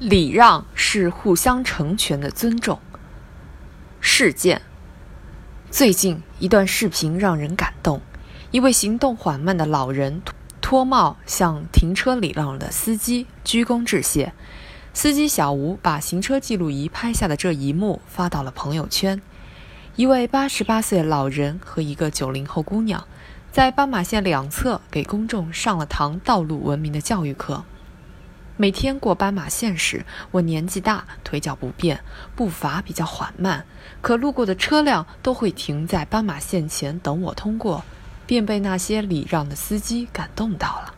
礼让是互相成全的尊重。事件：最近一段视频让人感动。一位行动缓慢的老人脱帽向停车礼让的司机鞠躬致谢。司机小吴把行车记录仪拍下的这一幕发到了朋友圈。一位八十八岁老人和一个九零后姑娘，在斑马线两侧给公众上了堂道路文明的教育课。每天过斑马线时，我年纪大，腿脚不便，步伐比较缓慢，可路过的车辆都会停在斑马线前等我通过，便被那些礼让的司机感动到了。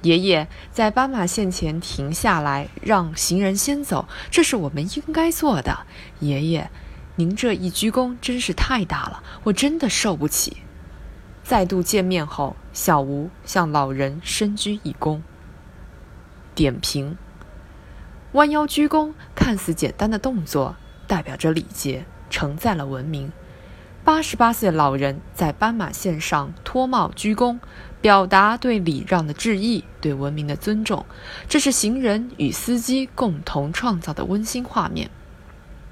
爷爷在斑马线前停下来，让行人先走，这是我们应该做的。爷爷，您这一鞠躬真是太大了，我真的受不起。再度见面后，小吴向老人深鞠一躬。点评：弯腰鞠躬看似简单的动作，代表着礼节，承载了文明。八十八岁老人在斑马线上脱帽鞠躬，表达对礼让的致意，对文明的尊重。这是行人与司机共同创造的温馨画面。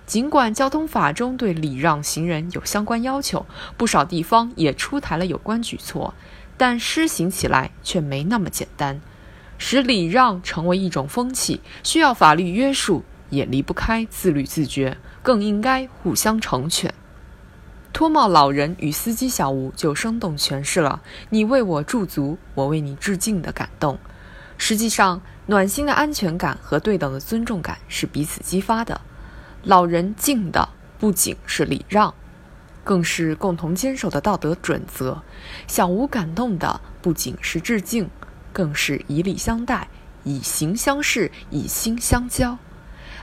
尽管交通法中对礼让行人有相关要求，不少地方也出台了有关举措，但施行起来却没那么简单。使礼让成为一种风气，需要法律约束，也离不开自律自觉，更应该互相成全。脱帽老人与司机小吴就生动诠释了“你为我驻足，我为你致敬”的感动。实际上，暖心的安全感和对等的尊重感是彼此激发的。老人敬的不仅是礼让，更是共同坚守的道德准则；小吴感动的不仅是致敬。更是以礼相待，以形相视，以心相交。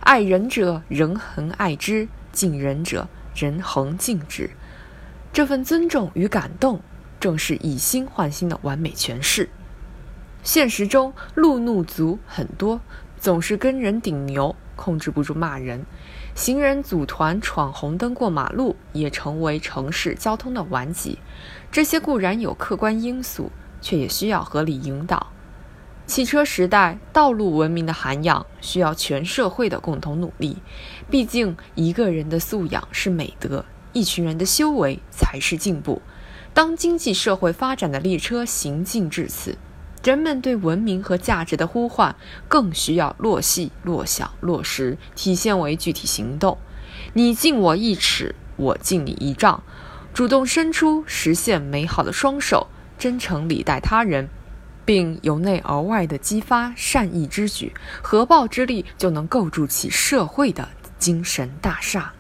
爱人者，人恒爱之；敬人者，人恒敬之。这份尊重与感动，正是以心换心的完美诠释。现实中，路怒族很多，总是跟人顶牛，控制不住骂人；行人组团闯红灯过马路，也成为城市交通的顽疾。这些固然有客观因素。却也需要合理引导。汽车时代，道路文明的涵养需要全社会的共同努力。毕竟，一个人的素养是美德，一群人的修为才是进步。当经济社会发展的列车行进至此，人们对文明和价值的呼唤更需要落细、落小、落实，体现为具体行动。你敬我一尺，我敬你一丈，主动伸出实现美好的双手。真诚礼待他人，并由内而外的激发善意之举，合抱之力就能构筑起社会的精神大厦。